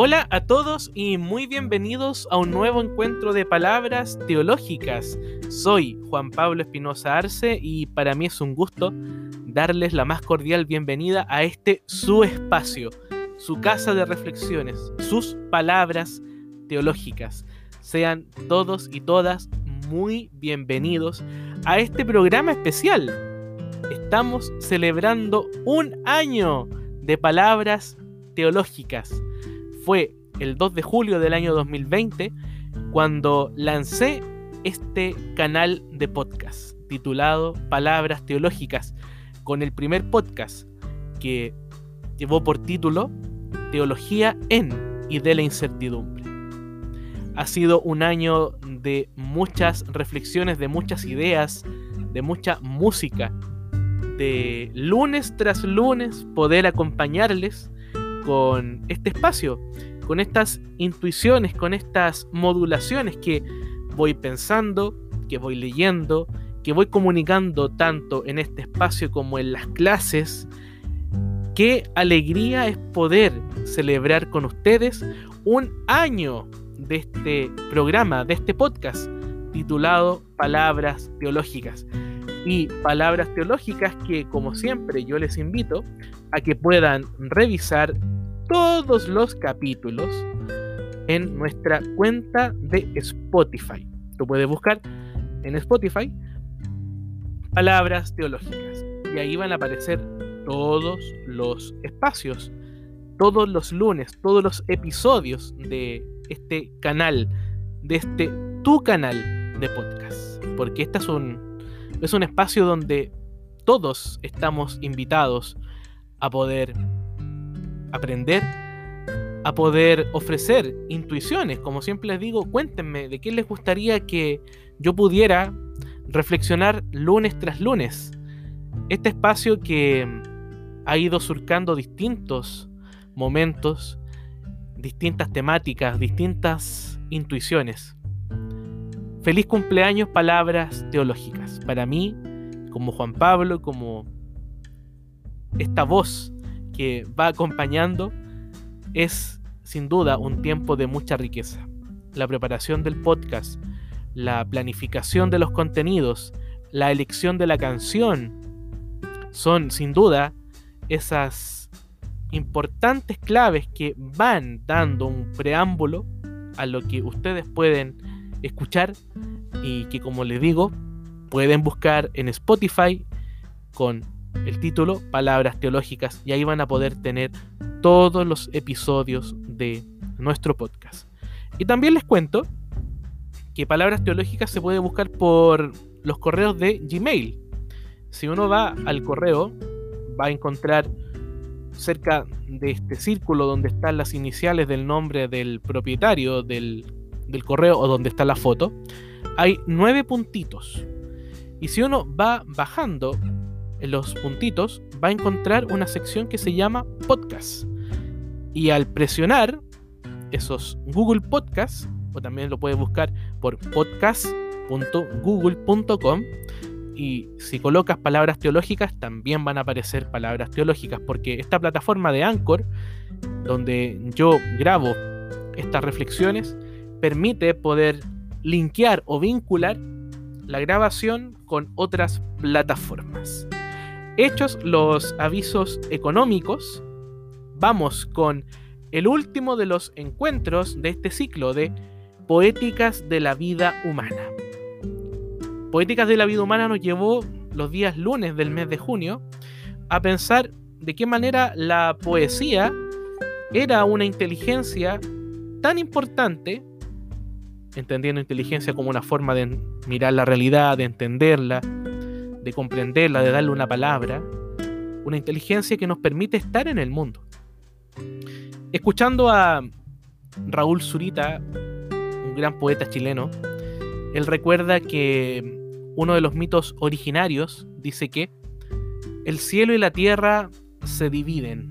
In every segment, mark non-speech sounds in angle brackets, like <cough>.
Hola a todos y muy bienvenidos a un nuevo encuentro de palabras teológicas. Soy Juan Pablo Espinosa Arce y para mí es un gusto darles la más cordial bienvenida a este su espacio, su casa de reflexiones, sus palabras teológicas. Sean todos y todas muy bienvenidos a este programa especial. Estamos celebrando un año de palabras teológicas fue el 2 de julio del año 2020 cuando lancé este canal de podcast titulado Palabras Teológicas, con el primer podcast que llevó por título Teología en y de la incertidumbre. Ha sido un año de muchas reflexiones, de muchas ideas, de mucha música, de lunes tras lunes poder acompañarles con este espacio, con estas intuiciones, con estas modulaciones que voy pensando, que voy leyendo, que voy comunicando tanto en este espacio como en las clases. Qué alegría es poder celebrar con ustedes un año de este programa, de este podcast titulado Palabras Teológicas. Y palabras teológicas que, como siempre, yo les invito a que puedan revisar todos los capítulos en nuestra cuenta de Spotify. Tú puedes buscar en Spotify palabras teológicas y ahí van a aparecer todos los espacios, todos los lunes, todos los episodios de este canal, de este tu canal de podcast, porque este es un, es un espacio donde todos estamos invitados a poder aprender a poder ofrecer intuiciones. Como siempre les digo, cuéntenme de qué les gustaría que yo pudiera reflexionar lunes tras lunes. Este espacio que ha ido surcando distintos momentos, distintas temáticas, distintas intuiciones. Feliz cumpleaños, palabras teológicas. Para mí, como Juan Pablo, como esta voz que va acompañando es sin duda un tiempo de mucha riqueza. La preparación del podcast, la planificación de los contenidos, la elección de la canción, son sin duda esas importantes claves que van dando un preámbulo a lo que ustedes pueden escuchar y que como les digo pueden buscar en Spotify con el título Palabras Teológicas y ahí van a poder tener todos los episodios de nuestro podcast. Y también les cuento que Palabras Teológicas se puede buscar por los correos de Gmail. Si uno va al correo, va a encontrar cerca de este círculo donde están las iniciales del nombre del propietario del, del correo o donde está la foto, hay nueve puntitos. Y si uno va bajando en los puntitos, va a encontrar una sección que se llama Podcast. Y al presionar esos Google Podcasts, o también lo puedes buscar por podcast.google.com, y si colocas palabras teológicas, también van a aparecer palabras teológicas, porque esta plataforma de Anchor, donde yo grabo estas reflexiones, permite poder linkear o vincular la grabación con otras plataformas. Hechos los avisos económicos, vamos con el último de los encuentros de este ciclo de Poéticas de la Vida Humana. Poéticas de la Vida Humana nos llevó los días lunes del mes de junio a pensar de qué manera la poesía era una inteligencia tan importante, entendiendo inteligencia como una forma de mirar la realidad, de entenderla, de comprenderla, de darle una palabra, una inteligencia que nos permite estar en el mundo. Escuchando a Raúl Zurita, un gran poeta chileno, él recuerda que uno de los mitos originarios dice que el cielo y la tierra se dividen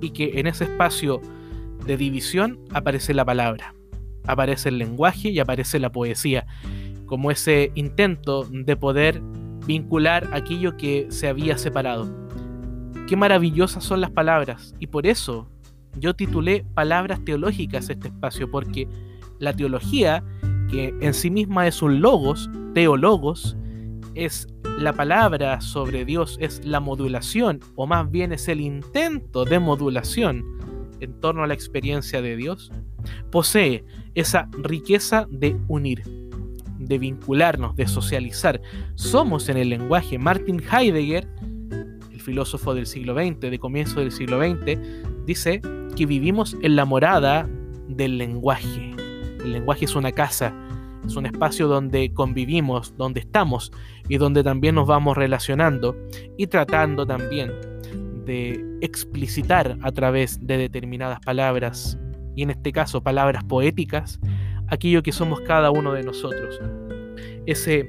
y que en ese espacio de división aparece la palabra, aparece el lenguaje y aparece la poesía, como ese intento de poder vincular aquello que se había separado. Qué maravillosas son las palabras y por eso yo titulé Palabras Teológicas este espacio porque la teología, que en sí misma es un logos, teologos, es la palabra sobre Dios, es la modulación, o más bien es el intento de modulación en torno a la experiencia de Dios, posee esa riqueza de unir, de vincularnos, de socializar. Somos en el lenguaje. Martin Heidegger, el filósofo del siglo XX, de comienzo del siglo XX, dice que vivimos en la morada del lenguaje. El lenguaje es una casa, es un espacio donde convivimos, donde estamos y donde también nos vamos relacionando y tratando también de explicitar a través de determinadas palabras, y en este caso palabras poéticas, aquello que somos cada uno de nosotros. Ese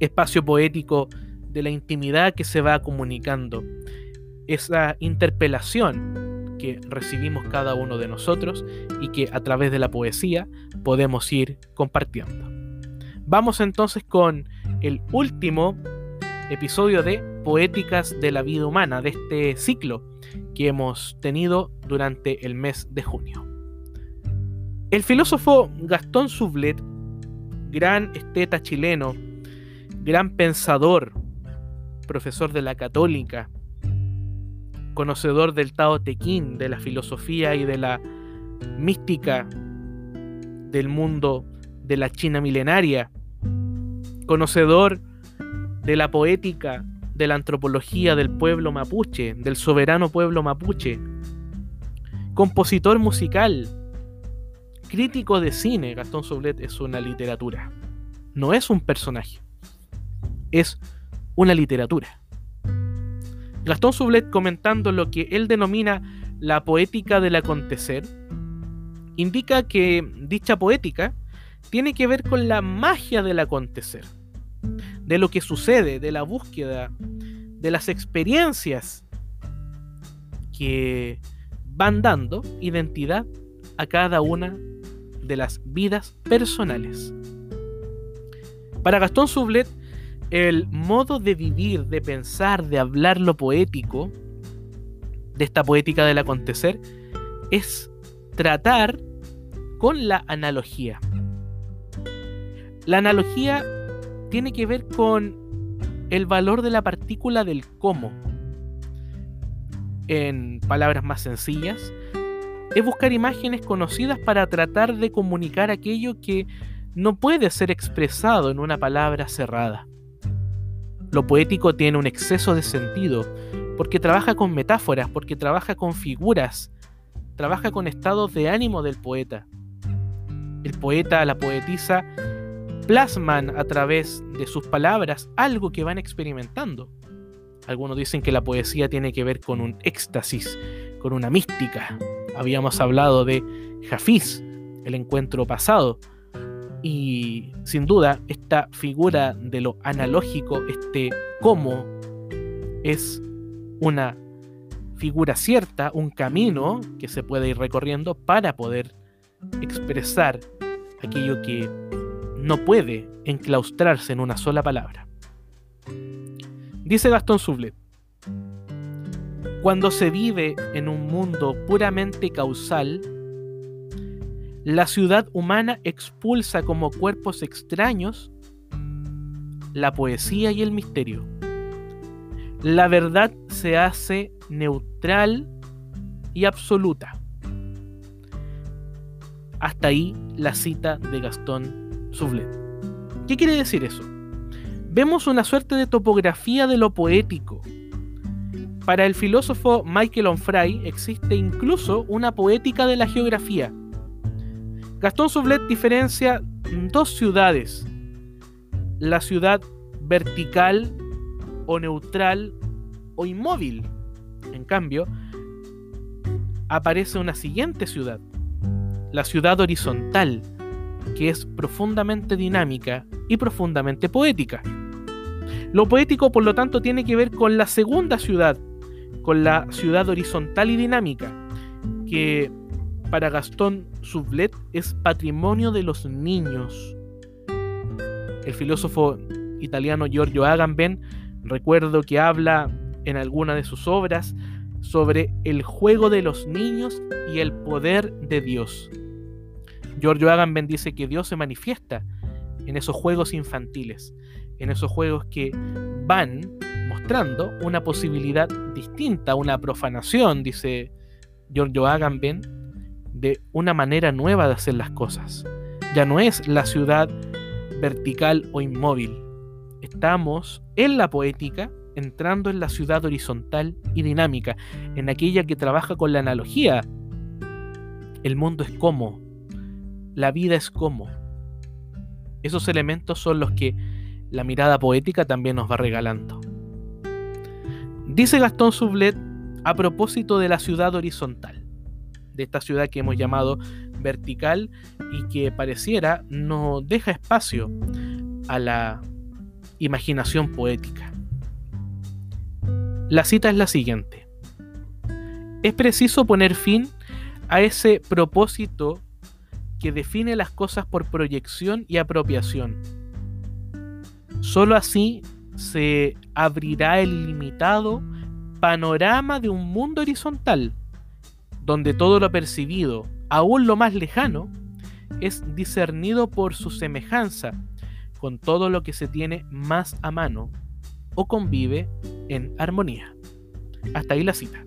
espacio poético de la intimidad que se va comunicando, esa interpelación que recibimos cada uno de nosotros y que a través de la poesía podemos ir compartiendo. Vamos entonces con el último episodio de Poéticas de la Vida Humana, de este ciclo que hemos tenido durante el mes de junio. El filósofo Gastón Sublet, gran esteta chileno, gran pensador, profesor de la católica, conocedor del Tao Te Ching, de la filosofía y de la mística del mundo de la China milenaria, conocedor de la poética, de la antropología del pueblo mapuche, del soberano pueblo mapuche, compositor musical, crítico de cine, Gastón Soblet es una literatura. No es un personaje, es una literatura. Gastón Sublet comentando lo que él denomina la poética del acontecer, indica que dicha poética tiene que ver con la magia del acontecer de lo que sucede, de la búsqueda, de las experiencias que van dando identidad a cada una de las vidas personales. Para Gastón Sublet, el modo de vivir, de pensar, de hablar lo poético, de esta poética del acontecer, es tratar con la analogía. La analogía tiene que ver con el valor de la partícula del cómo. En palabras más sencillas, es buscar imágenes conocidas para tratar de comunicar aquello que no puede ser expresado en una palabra cerrada. Lo poético tiene un exceso de sentido, porque trabaja con metáforas, porque trabaja con figuras, trabaja con estados de ánimo del poeta. El poeta, la poetisa, plasman a través de sus palabras algo que van experimentando. Algunos dicen que la poesía tiene que ver con un éxtasis, con una mística. Habíamos hablado de Jafiz, el encuentro pasado. Y sin duda, esta figura de lo analógico, este cómo, es una figura cierta, un camino que se puede ir recorriendo para poder expresar aquello que no puede enclaustrarse en una sola palabra. Dice Gastón Sublet, cuando se vive en un mundo puramente causal, la ciudad humana expulsa como cuerpos extraños la poesía y el misterio. La verdad se hace neutral y absoluta. Hasta ahí la cita de Gastón ¿Qué quiere decir eso? Vemos una suerte de topografía de lo poético. Para el filósofo Michael Onfray existe incluso una poética de la geografía. Gastón Sublet diferencia dos ciudades, la ciudad vertical o neutral o inmóvil. En cambio, aparece una siguiente ciudad, la ciudad horizontal, que es profundamente dinámica y profundamente poética. Lo poético, por lo tanto, tiene que ver con la segunda ciudad, con la ciudad horizontal y dinámica, que para Gastón Sublet es patrimonio de los niños. El filósofo italiano Giorgio Agamben, recuerdo que habla en alguna de sus obras sobre el juego de los niños y el poder de Dios. Giorgio Agamben dice que Dios se manifiesta en esos juegos infantiles, en esos juegos que van mostrando una posibilidad distinta, una profanación, dice Giorgio Agamben, de una manera nueva de hacer las cosas. Ya no es la ciudad vertical o inmóvil. Estamos en la poética entrando en la ciudad horizontal y dinámica, en aquella que trabaja con la analogía. El mundo es como, la vida es como. Esos elementos son los que la mirada poética también nos va regalando. Dice Gastón Sublet a propósito de la ciudad horizontal, de esta ciudad que hemos llamado vertical y que pareciera no deja espacio a la imaginación poética. La cita es la siguiente. Es preciso poner fin a ese propósito que define las cosas por proyección y apropiación. Solo así se abrirá el limitado panorama de un mundo horizontal, donde todo lo percibido, aún lo más lejano, es discernido por su semejanza con todo lo que se tiene más a mano o convive en armonía. Hasta ahí la cita.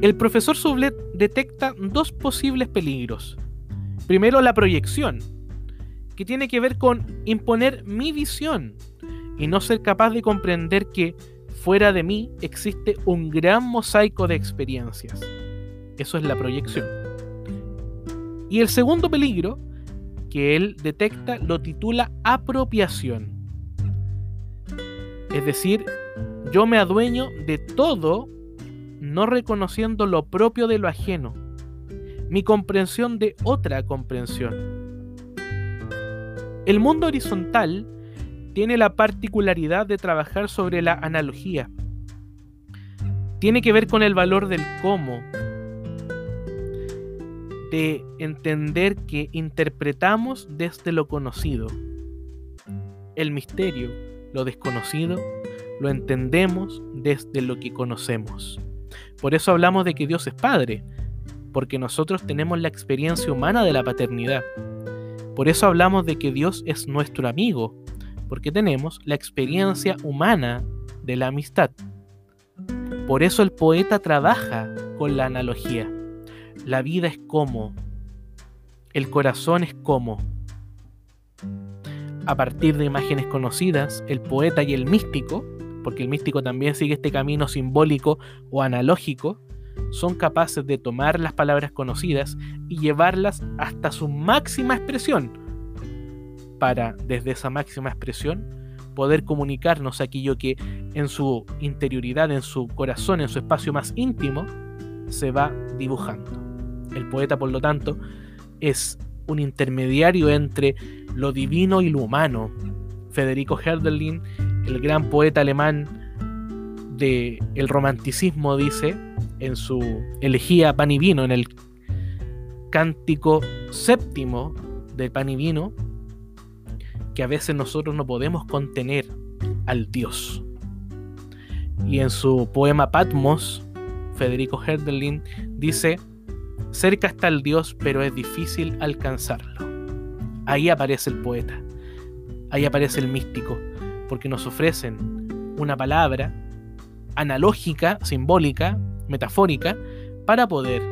El profesor Sublet detecta dos posibles peligros. Primero, la proyección, que tiene que ver con imponer mi visión y no ser capaz de comprender que fuera de mí existe un gran mosaico de experiencias. Eso es la proyección. Y el segundo peligro que él detecta lo titula apropiación. Es decir, yo me adueño de todo no reconociendo lo propio de lo ajeno, mi comprensión de otra comprensión. El mundo horizontal tiene la particularidad de trabajar sobre la analogía. Tiene que ver con el valor del cómo, de entender que interpretamos desde lo conocido. El misterio, lo desconocido, lo entendemos desde lo que conocemos. Por eso hablamos de que Dios es Padre, porque nosotros tenemos la experiencia humana de la paternidad. Por eso hablamos de que Dios es nuestro amigo, porque tenemos la experiencia humana de la amistad. Por eso el poeta trabaja con la analogía. La vida es como, el corazón es como. A partir de imágenes conocidas, el poeta y el místico, porque el místico también sigue este camino simbólico o analógico, son capaces de tomar las palabras conocidas y llevarlas hasta su máxima expresión, para desde esa máxima expresión poder comunicarnos aquello que en su interioridad, en su corazón, en su espacio más íntimo, se va dibujando. El poeta, por lo tanto, es un intermediario entre lo divino y lo humano. Federico Herderlin, el gran poeta alemán del el romanticismo, dice en su elegía Pan y Vino, en el cántico séptimo del Pan y Vino, que a veces nosotros no podemos contener al Dios. Y en su poema Patmos, Federico Herderlin dice, cerca está el Dios, pero es difícil alcanzarlo. Ahí aparece el poeta, ahí aparece el místico, porque nos ofrecen una palabra analógica, simbólica, metafórica, para poder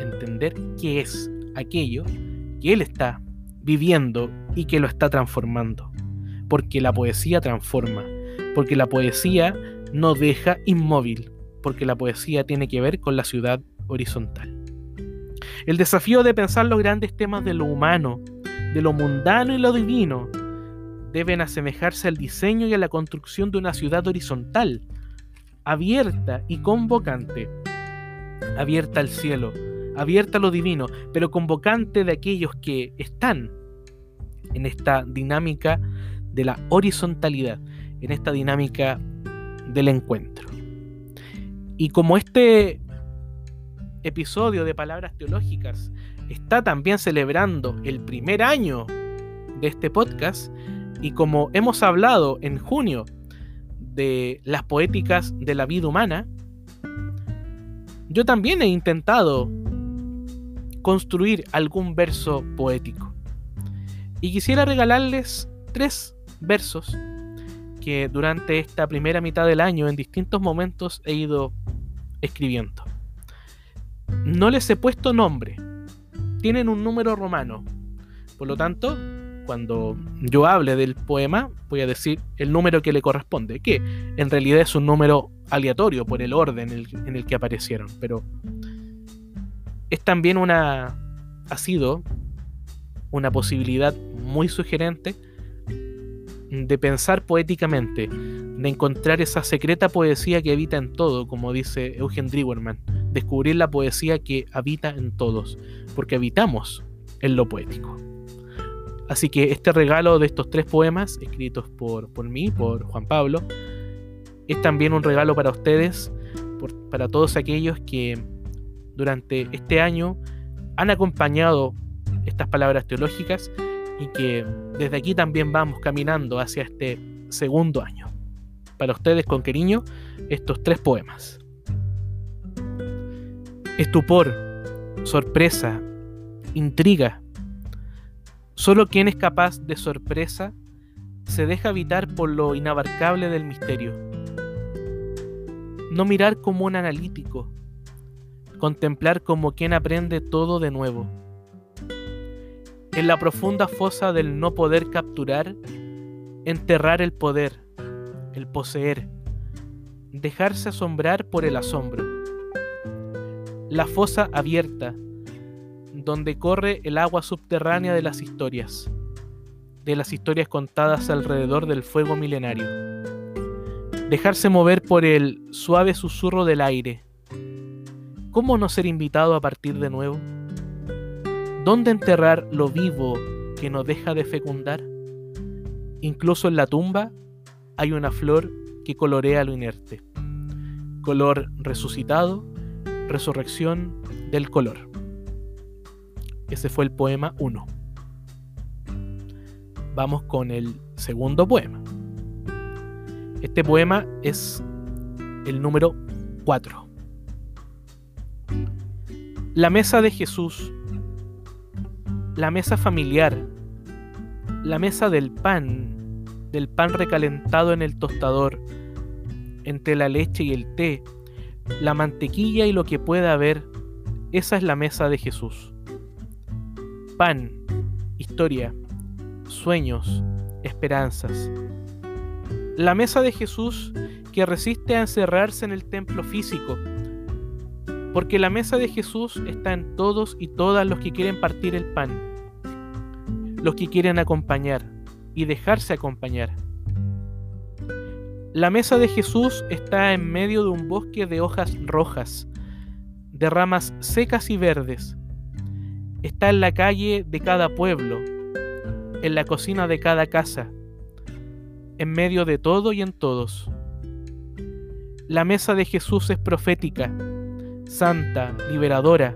entender qué es aquello que Él está viviendo y que lo está transformando. Porque la poesía transforma, porque la poesía no deja inmóvil, porque la poesía tiene que ver con la ciudad horizontal. El desafío de pensar los grandes temas de lo humano, de lo mundano y lo divino, deben asemejarse al diseño y a la construcción de una ciudad horizontal, abierta y convocante, abierta al cielo, abierta a lo divino, pero convocante de aquellos que están en esta dinámica de la horizontalidad, en esta dinámica del encuentro. Y como este episodio de Palabras Teológicas está también celebrando el primer año de este podcast, y como hemos hablado en junio de las poéticas de la vida humana, yo también he intentado construir algún verso poético. Y quisiera regalarles tres versos que durante esta primera mitad del año en distintos momentos he ido escribiendo. No les he puesto nombre, tienen un número romano. Por lo tanto, cuando yo hable del poema, voy a decir el número que le corresponde, que en realidad es un número aleatorio por el orden en el, que aparecieron, pero es también una, ha sido una posibilidad muy sugerente de pensar poéticamente, de encontrar esa secreta poesía que habita en todo, como dice Eugen Driwerman, descubrir la poesía que habita en todos, porque habitamos en lo poético. Así que este regalo de estos tres poemas, escritos por, por mí, por Juan Pablo, es también un regalo para ustedes, para todos aquellos que durante este año han acompañado estas palabras teológicas y que desde aquí también vamos caminando hacia este segundo año. Para ustedes con cariño, estos tres poemas. Estupor, sorpresa, intriga, Solo quien es capaz de sorpresa se deja habitar por lo inabarcable del misterio. No mirar como un analítico, contemplar como quien aprende todo de nuevo. En la profunda fosa del no poder capturar, enterrar el poder, el poseer, dejarse asombrar por el asombro. La fosa abierta, donde corre el agua subterránea de las historias, de las historias contadas alrededor del fuego milenario. Dejarse mover por el suave susurro del aire. ¿Cómo no ser invitado a partir de nuevo? ¿Dónde enterrar lo vivo que no deja de fecundar? Incluso en la tumba hay una flor que colorea lo inerte. Color resucitado, resurrección del color. Ese fue el poema 1. Vamos con el segundo poema. Este poema es el número 4. La mesa de Jesús, la mesa familiar, la mesa del pan, del pan recalentado en el tostador, entre la leche y el té, la mantequilla y lo que pueda haber, esa es la mesa de Jesús. Pan, historia, sueños, esperanzas. La mesa de Jesús que resiste a encerrarse en el templo físico, porque la mesa de Jesús está en todos y todas los que quieren partir el pan, los que quieren acompañar y dejarse acompañar. La mesa de Jesús está en medio de un bosque de hojas rojas, de ramas secas y verdes, está en la calle de cada pueblo, en la cocina de cada casa, en medio de todo y en todos. La mesa de Jesús es profética, santa, liberadora,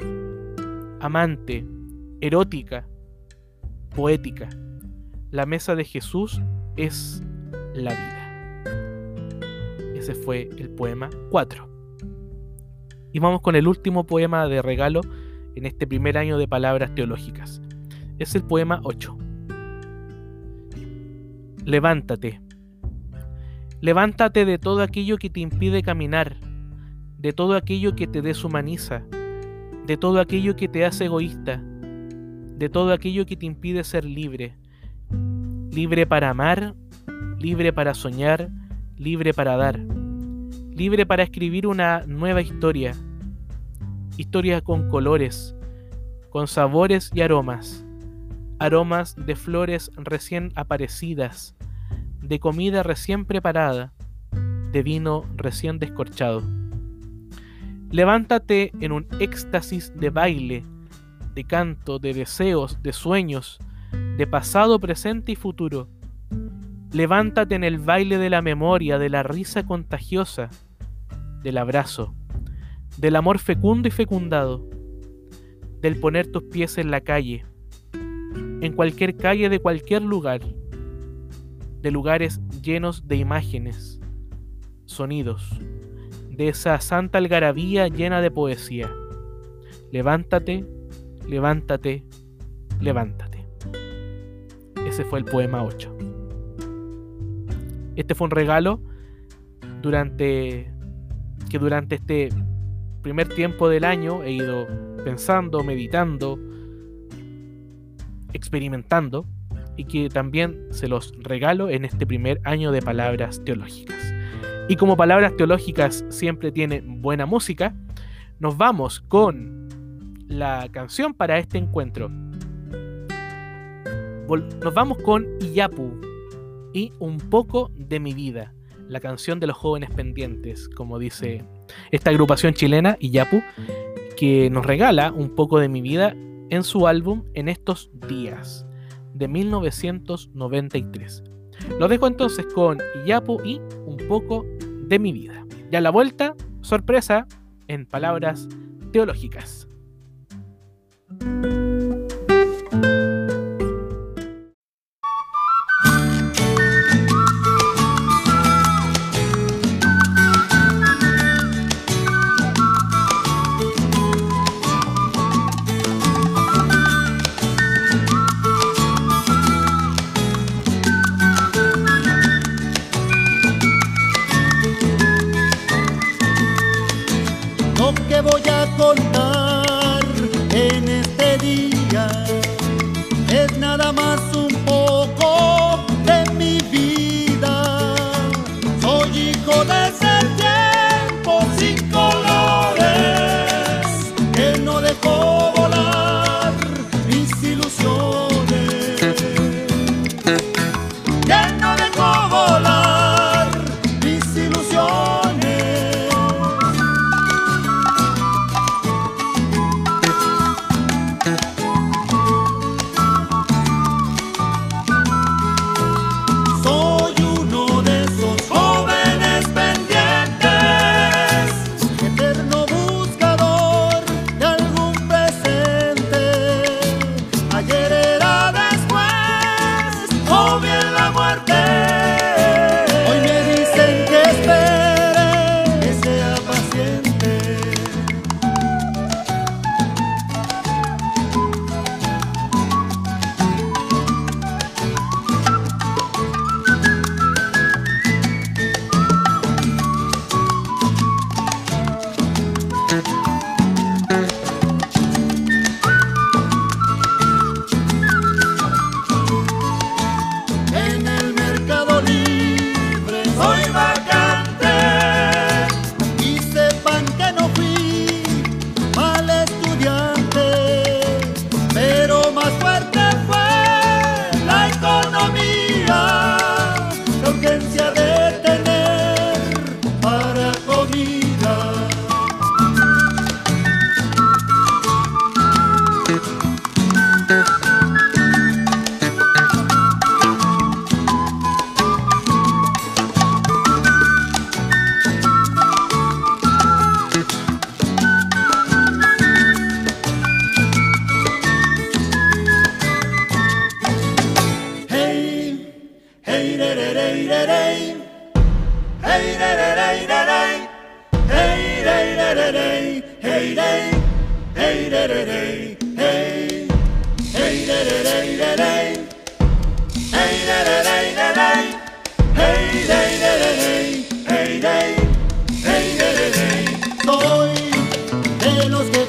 amante, erótica, poética. La mesa de Jesús es la vida. Ese fue el poema 4. Y vamos con el último poema de regalo en este primer año de palabras teológicas. Es el poema 8. Levántate. Levántate de todo aquello que te impide caminar, de todo aquello que te deshumaniza, de todo aquello que te hace egoísta, de todo aquello que te impide ser libre. Libre para amar, libre para soñar, libre para dar, libre para escribir una nueva historia, historia con colores, con sabores y aromas, aromas de flores recién aparecidas, de comida recién preparada, de vino recién descorchado. Levántate en un éxtasis de baile, de canto, de deseos, de sueños, de pasado, presente y futuro. Levántate en el baile de la memoria, de la risa contagiosa, del abrazo del amor fecundo y fecundado, del poner tus pies en la calle, en cualquier calle de cualquier lugar, de lugares llenos de imágenes, sonidos, de esa santa algarabía llena de poesía. Levántate, levántate, levántate. Ese fue el poema 8. Este fue un regalo durante que durante este primer tiempo del año he ido pensando, meditando, experimentando y que también se los regalo en este primer año de palabras teológicas. Y como palabras teológicas siempre tienen buena música, nos vamos con la canción para este encuentro. Nos vamos con Iyapu y Un poco de mi vida, la canción de los jóvenes pendientes, como dice esta agrupación chilena, Iyapu, que nos regala un poco de mi vida en su álbum En estos días de 1993. Lo dejo entonces con Iyapu y un poco de mi vida. Ya a la vuelta, sorpresa en palabras teológicas. Soy de los que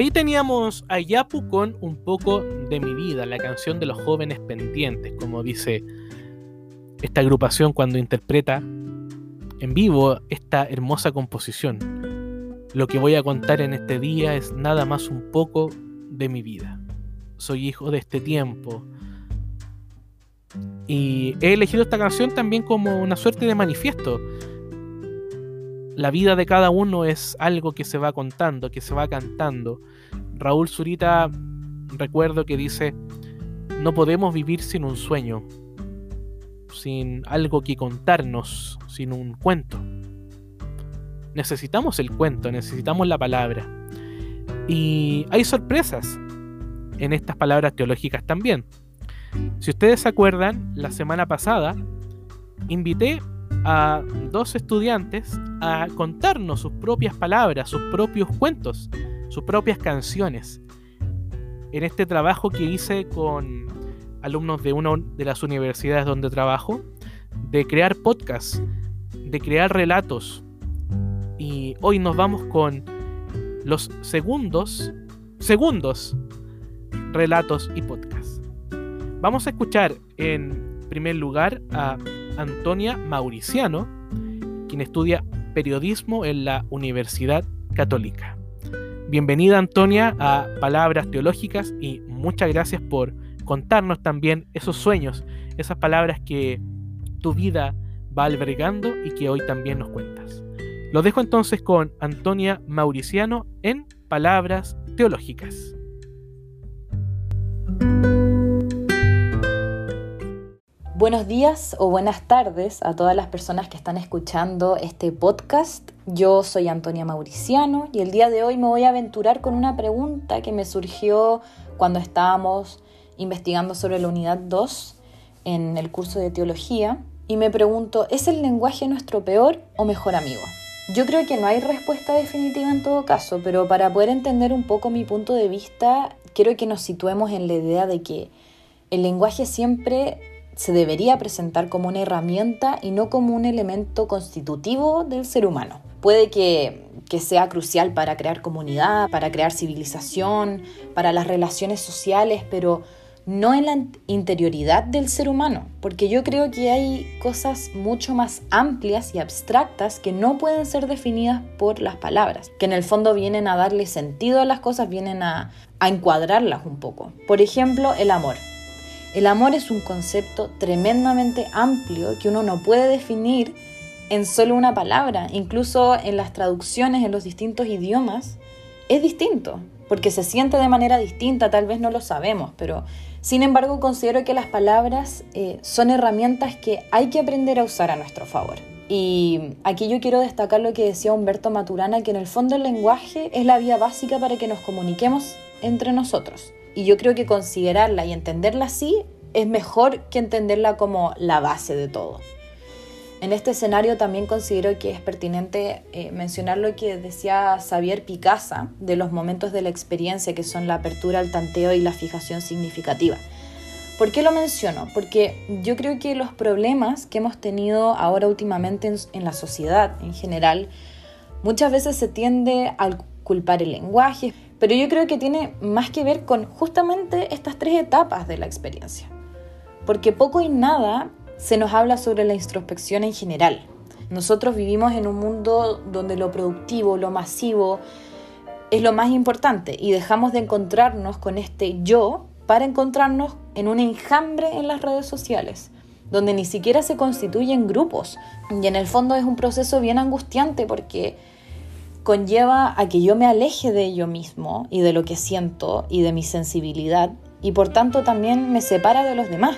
Ahí teníamos a Yapu con un poco de mi vida, la canción de los jóvenes pendientes, como dice esta agrupación cuando interpreta en vivo esta hermosa composición. Lo que voy a contar en este día es nada más un poco de mi vida. Soy hijo de este tiempo. Y he elegido esta canción también como una suerte de manifiesto la vida de cada uno es algo que se va contando, que se va cantando. Raúl Zurita, recuerdo que dice, no podemos vivir sin un sueño, sin algo que contarnos, sin un cuento. Necesitamos el cuento, necesitamos la palabra. Y hay sorpresas en estas palabras teológicas también. Si ustedes se acuerdan, la semana pasada invité a dos estudiantes a contarnos sus propias palabras, sus propios cuentos, sus propias canciones. En este trabajo que hice con alumnos de una de las universidades donde trabajo, de crear podcasts, de crear relatos. Y hoy nos vamos con los segundos, segundos relatos y podcasts. Vamos a escuchar en primer lugar a Antonia Mauriciano, quien estudia periodismo en la Universidad Católica. Bienvenida Antonia a Palabras Teológicas y muchas gracias por contarnos también esos sueños, esas palabras que tu vida va albergando y que hoy también nos cuentas. Lo dejo entonces con Antonia Mauriciano en Palabras Teológicas. Buenos días o buenas tardes a todas las personas que están escuchando este podcast. Yo soy Antonia Mauriciano y el día de hoy me voy a aventurar con una pregunta que me surgió cuando estábamos investigando sobre la unidad 2 en el curso de teología y me pregunto, ¿es el lenguaje nuestro peor o mejor amigo? Yo creo que no hay respuesta definitiva en todo caso, pero para poder entender un poco mi punto de vista, quiero que nos situemos en la idea de que el lenguaje siempre se debería presentar como una herramienta y no como un elemento constitutivo del ser humano. Puede que, sea crucial para crear comunidad, para crear civilización, para las relaciones sociales, pero no en la interioridad del ser humano, porque yo creo que hay cosas mucho más amplias y abstractas que no pueden ser definidas por las palabras, que en el fondo vienen a darle sentido a las cosas, vienen a, a encuadrarlas un poco. Por ejemplo, el amor. El amor es un concepto tremendamente amplio que uno no puede definir en solo una palabra. Incluso en las traducciones en los distintos idiomas es distinto, porque se siente de manera distinta, tal vez no lo sabemos, pero sin embargo considero que las palabras eh, son herramientas que hay que aprender a usar a nuestro favor. Y aquí yo quiero destacar lo que decía Humberto Maturana, que en el fondo el lenguaje es la vía básica para que nos comuniquemos entre nosotros. Y yo creo que considerarla y entenderla así es mejor que entenderla como la base de todo. En este escenario también considero que es pertinente eh, mencionar lo que decía Xavier Picasa de los momentos de la experiencia que son la apertura, al tanteo y la fijación significativa. ¿Por qué lo menciono? Porque yo creo que los problemas que hemos tenido ahora últimamente en, en la sociedad en general, muchas veces se tiende a culpar el lenguaje, pero yo creo que tiene más que ver con justamente estas tres etapas de la experiencia. Porque poco y nada se nos habla sobre la introspección en general. Nosotros vivimos en un mundo donde lo productivo, lo masivo, es lo más importante y dejamos de encontrarnos con este yo para encontrarnos en un enjambre en las redes sociales, donde ni siquiera se constituyen grupos. Y en el fondo es un proceso bien angustiante porque conlleva a que yo me aleje de yo mismo y de lo que siento y de mi sensibilidad y por tanto también me separa de los demás.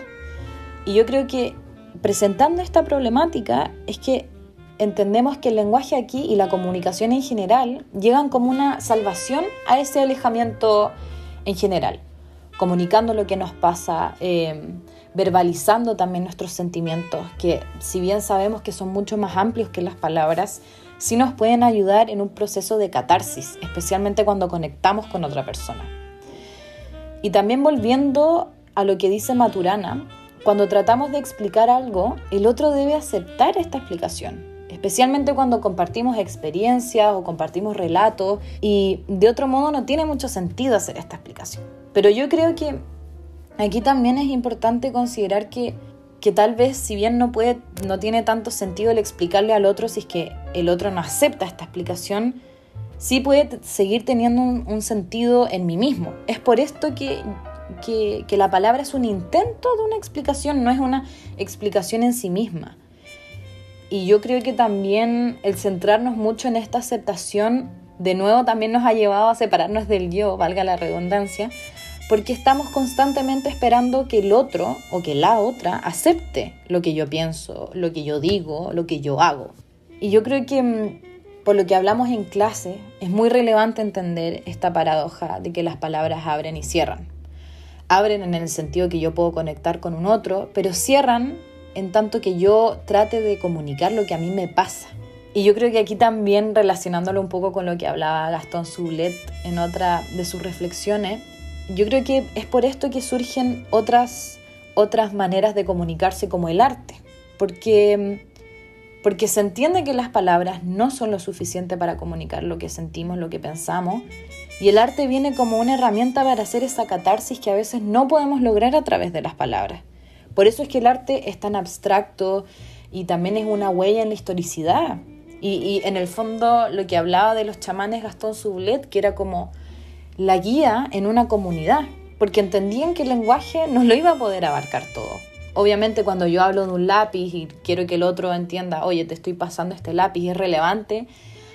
Y yo creo que presentando esta problemática es que entendemos que el lenguaje aquí y la comunicación en general llegan como una salvación a ese alejamiento en general, comunicando lo que nos pasa, em, verbalizando también nuestros sentimientos, que si bien sabemos que son mucho más amplios que las palabras, sí nos pueden ayudar en un proceso de catarsis, especialmente cuando conectamos con otra persona. Y también volviendo a lo que dice Maturana, cuando tratamos de explicar algo, el otro debe aceptar esta explicación, especialmente cuando compartimos experiencias o compartimos relatos y de otro modo no tiene mucho sentido hacer esta explicación. Pero yo creo que aquí también es importante considerar que, que tal vez si bien no, puede, no tiene tanto sentido el explicarle al otro si es que el otro no acepta esta explicación, sí puede seguir teniendo un, sentido en mí mismo. Es por esto que, que, que, la palabra es un intento de una explicación, no es una explicación en sí misma. Y yo creo que también el centrarnos mucho en esta aceptación, de nuevo también nos ha llevado a separarnos del yo, valga la redundancia, porque estamos constantemente esperando que el otro o que la otra acepte lo que yo pienso, lo que yo digo, lo que yo hago. Y yo creo que mm, por lo que hablamos en clase, es muy relevante entender esta paradoja de que las palabras abren y cierran. Abren en el sentido que yo puedo conectar con un otro, pero cierran en tanto que yo trate de comunicar lo que a mí me pasa. Y yo creo que aquí también relacionándolo un poco con lo que hablaba Gastón Sublet en otra de sus reflexiones, yo creo que es por esto que surgen otras, otras maneras de comunicarse como el arte. Porque porque se entiende que las palabras no son lo suficiente para comunicar lo que sentimos, lo que pensamos, y el arte viene como una herramienta para hacer esa catarsis que a veces no podemos lograr a través de las palabras. Por eso es que el arte es tan abstracto y también es una huella en la historicidad. Y, en el fondo lo que hablaba de los chamanes Gastón Sublet, que era como la guía en una comunidad, porque entendían que el lenguaje no lo iba a poder abarcar todo. Obviamente cuando yo hablo de un lápiz y quiero que el otro entienda, oye, te estoy pasando este lápiz, es relevante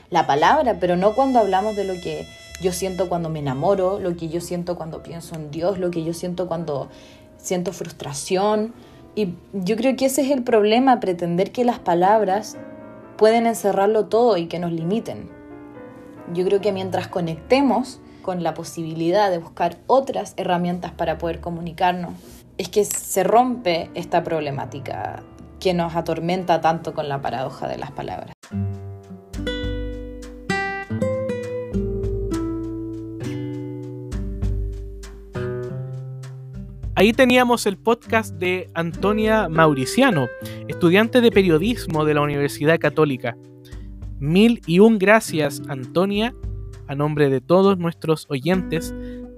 la palabra, pero no cuando hablamos de lo que yo siento cuando me enamoro, lo que yo siento cuando pienso en Dios, lo que yo siento cuando siento frustración. Y yo creo que ese es el problema, pretender que las palabras pueden encerrarlo todo y que nos limiten. Yo creo que mientras conectemos con la posibilidad de buscar otras herramientas para poder comunicarnos, es que se rompe esta problemática que nos atormenta tanto con la paradoja de las palabras. Ahí teníamos el podcast de Antonia Mauriciano, estudiante de periodismo de la Universidad Católica. Mil y un gracias, Antonia, a nombre de todos nuestros oyentes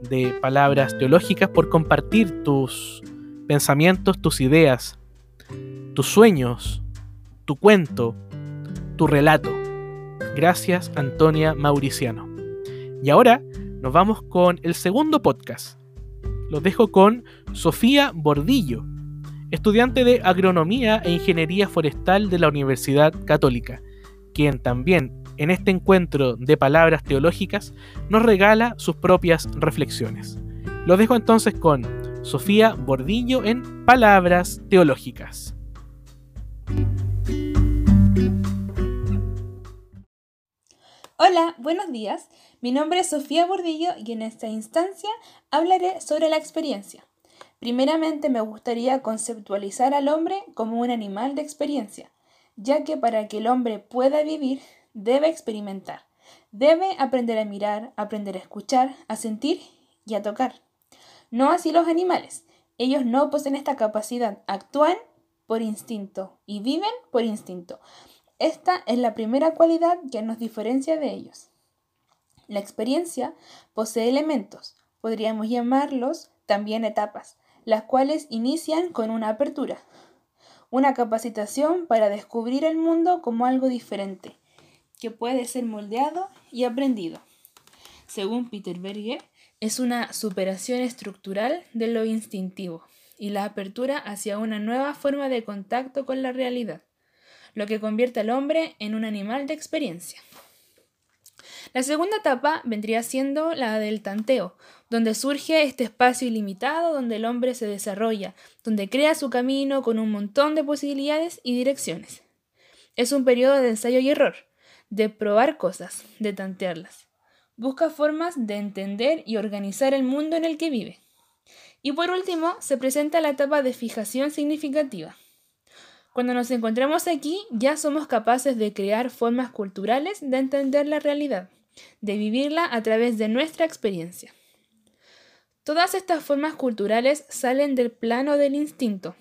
de palabras teológicas por compartir tus pensamientos, tus ideas, tus sueños, tu cuento, tu relato. Gracias Antonia Mauriciano. Y ahora nos vamos con el segundo podcast. Los dejo con Sofía Bordillo, estudiante de Agronomía e Ingeniería Forestal de la Universidad Católica, quien también en este encuentro de palabras teológicas nos regala sus propias reflexiones. Lo dejo entonces con Sofía Bordillo en Palabras Teológicas. Hola, buenos días. Mi nombre es Sofía Bordillo y en esta instancia hablaré sobre la experiencia. Primeramente me gustaría conceptualizar al hombre como un animal de experiencia, ya que para que el hombre pueda vivir debe experimentar. Debe aprender a mirar, aprender a escuchar, a sentir y a tocar. No así los animales. Ellos no poseen esta capacidad. Actúan por instinto y viven por instinto. Esta es la primera cualidad que nos diferencia de ellos. La experiencia posee elementos, podríamos llamarlos también etapas, las cuales inician con una apertura, una capacitación para descubrir el mundo como algo diferente, que puede ser moldeado y aprendido. Según Peter Berger, es una superación estructural de lo instintivo y la apertura hacia una nueva forma de contacto con la realidad, lo que convierte al hombre en un animal de experiencia. La segunda etapa vendría siendo la del tanteo, donde surge este espacio ilimitado donde el hombre se desarrolla, donde crea su camino con un montón de posibilidades y direcciones. Es un periodo de ensayo y error, de probar cosas, de tantearlas. Busca formas de entender y organizar el mundo en el que vive. Y por último, se presenta la etapa de fijación significativa. Cuando nos encontramos aquí, ya somos capaces de crear formas culturales de entender la realidad, de vivirla a través de nuestra experiencia. Todas estas formas culturales salen del plano del instinto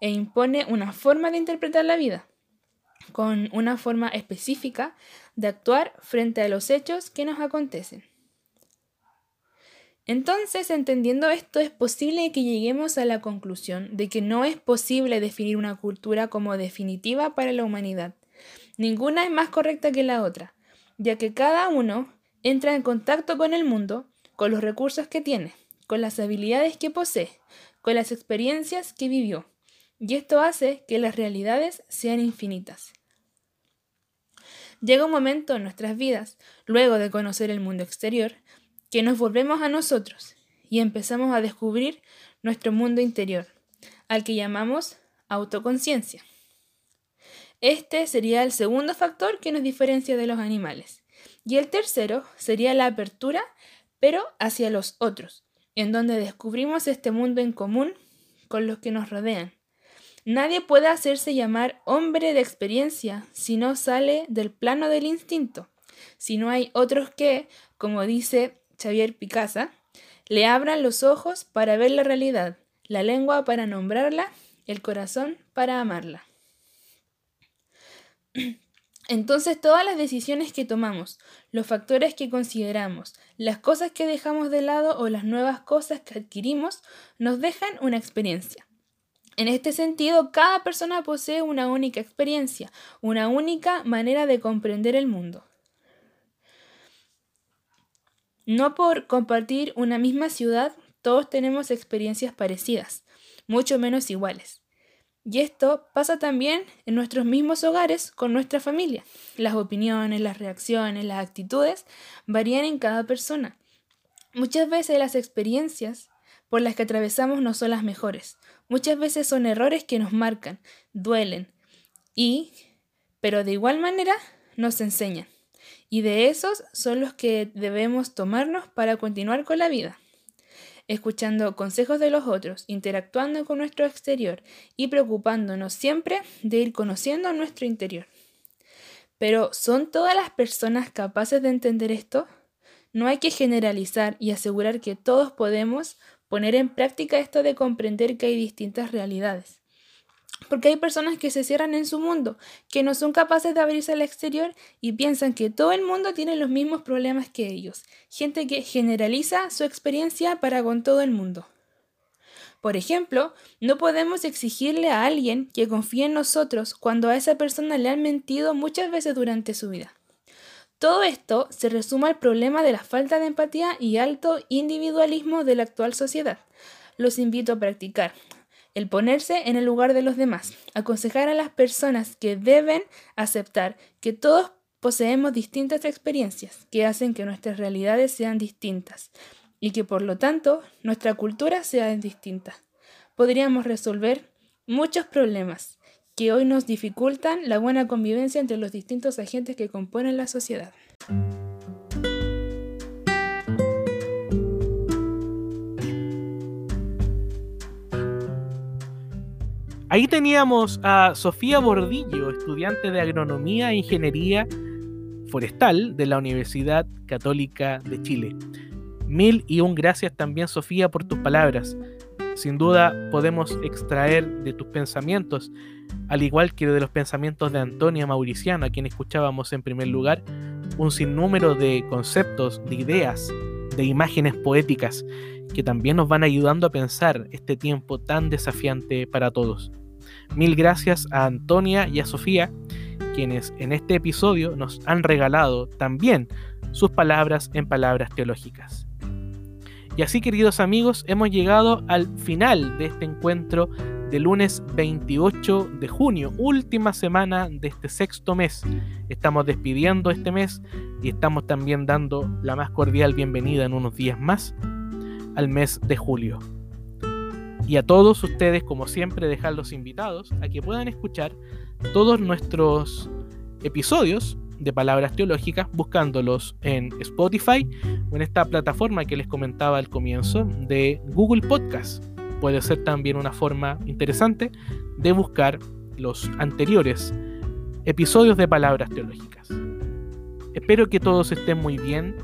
e impone una forma de interpretar la vida. Con una forma específica de actuar frente a los hechos que nos acontecen. Entonces, entendiendo esto, es posible que lleguemos a la conclusión de que no es posible definir una cultura como definitiva para la humanidad. Ninguna es más correcta que la otra, ya que cada uno entra en contacto con el mundo, con los recursos que tiene, con las habilidades que posee, con las experiencias que vivió, y esto hace que las realidades sean infinitas. Llega un momento en nuestras vidas, luego de conocer el mundo exterior, que nos volvemos a nosotros y empezamos a descubrir nuestro mundo interior, al que llamamos autoconciencia. Este sería el segundo factor que nos diferencia de los animales. Y el tercero sería la apertura, pero hacia los otros, en donde descubrimos este mundo en común con los que nos rodean. Nadie puede hacerse llamar hombre de experiencia si no sale del plano del instinto, si no hay otros que, como dice Xavier Picasa, le abran los ojos para ver la realidad, la lengua para nombrarla, el corazón para amarla. <clears throat> Entonces todas las decisiones que tomamos, los factores que consideramos, las cosas que dejamos de lado o las nuevas cosas que adquirimos nos dejan una experiencia. En este sentido, cada persona posee una única experiencia, una única manera de comprender el mundo. No por compartir una misma ciudad, todos tenemos experiencias parecidas, mucho menos iguales. Y esto pasa también en nuestros mismos hogares con nuestra familia. Las opiniones, las reacciones, las actitudes varían en cada persona. Muchas veces las experiencias por las que atravesamos no son las mejores. Muchas veces son errores que nos marcan, duelen y, pero de igual manera, nos enseñan. Y de esos son los que debemos tomarnos para continuar con la vida. Escuchando consejos de los otros, interactuando con nuestro exterior y preocupándonos siempre de ir conociendo nuestro interior. Pero ¿son todas las personas capaces de entender esto? No hay que generalizar y asegurar que todos podemos poner en práctica esto de comprender que hay distintas realidades. Porque hay personas que se cierran en su mundo, que no son capaces de abrirse al exterior y piensan que todo el mundo tiene los mismos problemas que ellos. Gente que generaliza su experiencia para con todo el mundo. Por ejemplo, no podemos exigirle a alguien que confíe en nosotros cuando a esa persona le han mentido muchas veces durante su vida. Todo esto se resume al problema de la falta de empatía y alto individualismo de la actual sociedad. Los invito a practicar el ponerse en el lugar de los demás, aconsejar a las personas que deben aceptar que todos poseemos distintas experiencias que hacen que nuestras realidades sean distintas y que por lo tanto nuestra cultura sea distinta. Podríamos resolver muchos problemas que hoy nos dificultan la buena convivencia entre los distintos agentes que componen la sociedad. Ahí teníamos a Sofía Bordillo, estudiante de Agronomía e Ingeniería Forestal de la Universidad Católica de Chile. Mil y un gracias también, Sofía, por tus palabras. Sin duda podemos extraer de tus pensamientos, al igual que de los pensamientos de Antonia Mauriciano, a quien escuchábamos en primer lugar, un sinnúmero de conceptos, de ideas, de imágenes poéticas que también nos van ayudando a pensar este tiempo tan desafiante para todos. Mil gracias a Antonia y a Sofía, quienes en este episodio nos han regalado también sus palabras en palabras teológicas. Y así, queridos amigos, hemos llegado al final de este encuentro de lunes 28 de junio, última semana de este sexto mes. Estamos despidiendo este mes y estamos también dando la más cordial bienvenida en unos días más al mes de julio. Y a todos ustedes, como siempre, dejarlos invitados a que puedan escuchar todos nuestros episodios de palabras teológicas buscándolos en Spotify o en esta plataforma que les comentaba al comienzo de Google Podcast. Puede ser también una forma interesante de buscar los anteriores episodios de palabras teológicas. Espero que todos estén muy bien,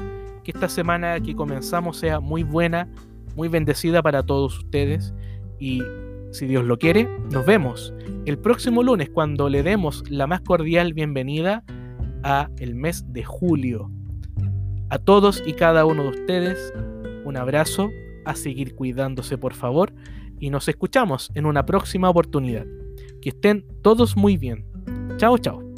que esta semana que comenzamos sea muy buena, muy bendecida para todos ustedes y si Dios lo quiere, nos vemos el próximo lunes cuando le demos la más cordial bienvenida a el mes de julio. A todos y cada uno de ustedes, un abrazo, a seguir cuidándose por favor y nos escuchamos en una próxima oportunidad. Que estén todos muy bien. Chao, chao.